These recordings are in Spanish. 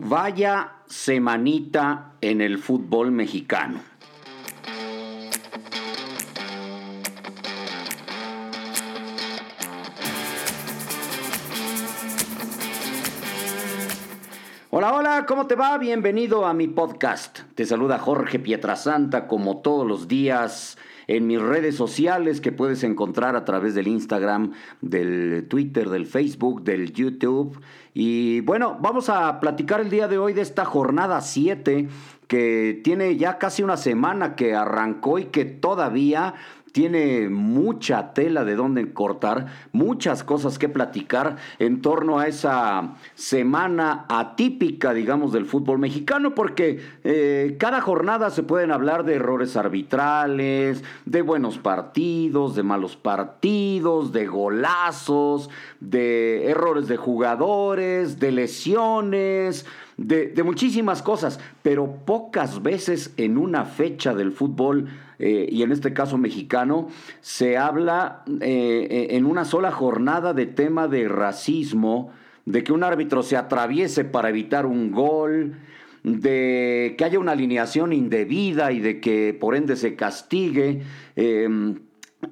Vaya semanita en el fútbol mexicano. Hola, hola, ¿cómo te va? Bienvenido a mi podcast. Te saluda Jorge Pietrasanta como todos los días en mis redes sociales que puedes encontrar a través del Instagram, del Twitter, del Facebook, del YouTube. Y bueno, vamos a platicar el día de hoy de esta jornada 7 que tiene ya casi una semana que arrancó y que todavía tiene mucha tela de donde cortar, muchas cosas que platicar en torno a esa semana atípica, digamos, del fútbol mexicano, porque eh, cada jornada se pueden hablar de errores arbitrales, de buenos partidos, de malos partidos, de golazos, de errores de jugadores, de lesiones, de, muchísimas cosas, pero pocas veces en una fecha del fútbol, eh, y en este caso mexicano, se habla eh, en una sola jornada de tema de racismo, de que un árbitro se atraviese para evitar un gol, de que haya una alineación indebida y de que por ende se castigue. Em,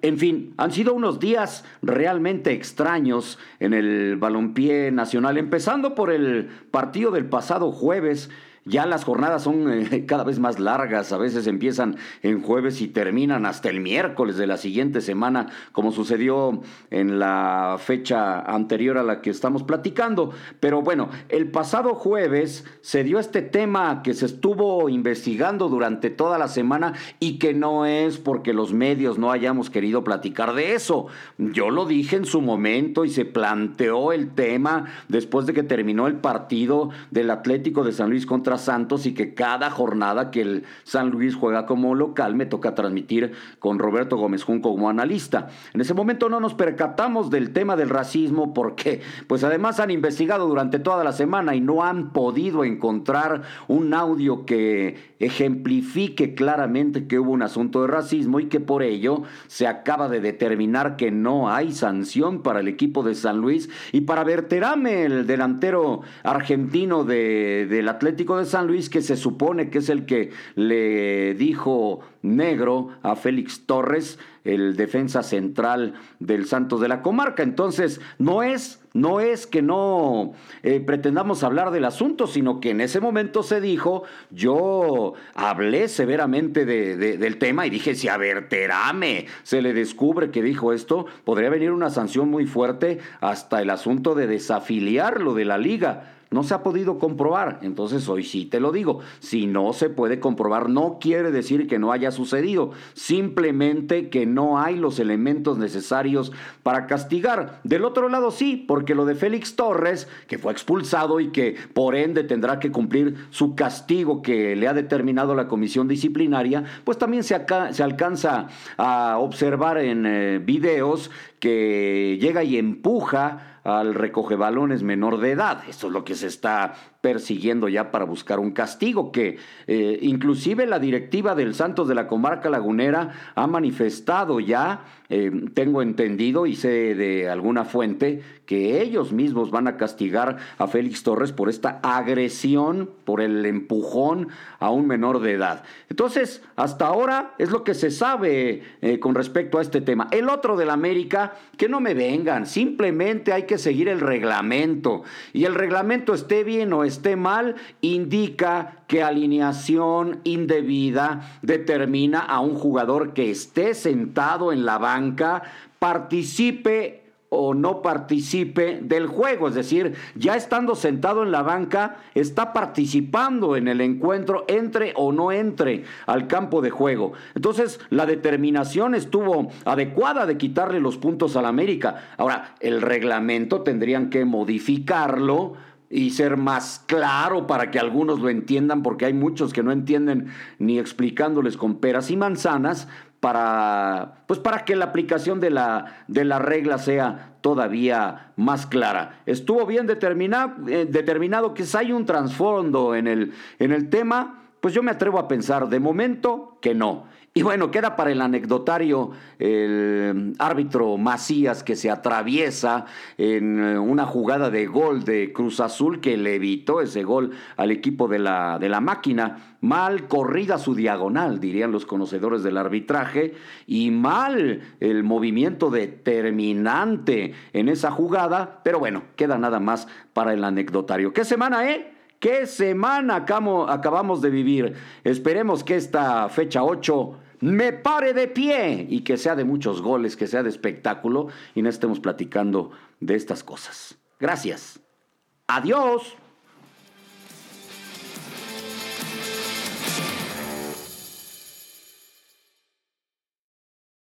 en fin, han sido unos días realmente extraños en el balompié nacional, empezando por el partido del pasado jueves ya las jornadas son eh, cada vez más largas, a veces empiezan en jueves y terminan hasta el miércoles de la siguiente semana, como sucedió en la fecha anterior a la que estamos platicando. Pero bueno, el pasado jueves se dio este tema que se estuvo investigando durante toda la semana y que no es porque los medios no hayamos querido platicar de eso. Yo lo dije en su momento y se planteó el tema después de que terminó el partido del Atlético de San Luis contra Santos y que cada jornada que el San Luis juega como local me toca transmitir con Roberto Gómez Junco como analista. En ese momento no nos percatamos del tema del racismo porque pues además han investigado durante toda la semana y no han podido encontrar un audio que ejemplifique claramente que hubo un asunto de racismo y que por ello se acaba de determinar que no hay sanción para el equipo de San Luis y para Berterame, el delantero argentino del Atlético de San Luis, que se supone que es el que le dijo negro a Félix Torres, el defensa central del Santos de la comarca. Entonces, no es, no es que no eh, pretendamos hablar del asunto, sino que en ese momento se dijo, yo hablé severamente del tema y dije, si a Berterame se le descubre que dijo esto, podría venir una sanción muy fuerte hasta el asunto de desafiliarlo de la liga. No se ha podido comprobar, entonces hoy sí te lo digo. Si no se puede comprobar, no quiere decir que no haya sucedido, simplemente que no hay los elementos necesarios para castigar. Del otro lado sí, porque lo de Félix Torres, que fue expulsado y que por ende tendrá que cumplir su castigo que le ha determinado la comisión disciplinaria, pues también se, se alcanza a observar en eh, videos que llega y empuja al recoge balones menor de edad. Eso es lo que se está persiguiendo ya para buscar un castigo, que eh, inclusive la directiva del Santos de la Comarca Lagunera ha manifestado ya, eh, tengo entendido y sé de alguna fuente, que ellos mismos van a castigar a Félix Torres por esta agresión, por el empujón a un menor de edad. Entonces, hasta ahora es lo que se sabe eh, con respecto a este tema. El otro del América, que no me vengan, simplemente hay que seguir el reglamento. Y el reglamento esté bien o esté mal, indica que alineación indebida determina a un jugador que esté sentado en la banca, participe o no participe del juego, es decir, ya estando sentado en la banca, está participando en el encuentro, entre o no entre al campo de juego. Entonces, la determinación estuvo adecuada de quitarle los puntos al América. Ahora, el reglamento tendrían que modificarlo y ser más claro para que algunos lo entiendan, porque hay muchos que no entienden ni explicándoles con peras y manzanas, para, pues para que la aplicación de la, de la regla sea todavía más clara. Estuvo bien determinado, eh, determinado que si hay un trasfondo en el, en el tema, pues yo me atrevo a pensar de momento que no. Y bueno, queda para el anecdotario el árbitro Macías que se atraviesa en eh, una jugada de gol de Cruz Azul que le evitó ese gol al equipo de la, de la máquina. Mal corrida su diagonal, dirían los conocedores del arbitraje, y mal el movimiento determinante en esa jugada, pero bueno, queda nada más para el anecdotario. ¿Qué semana, eh? ¿Qué semana acabamos de vivir? Esperemos que esta fecha 8 me pare de pie y que sea de muchos goles, que sea de espectáculo y no estemos platicando de estas cosas. Gracias. Adiós.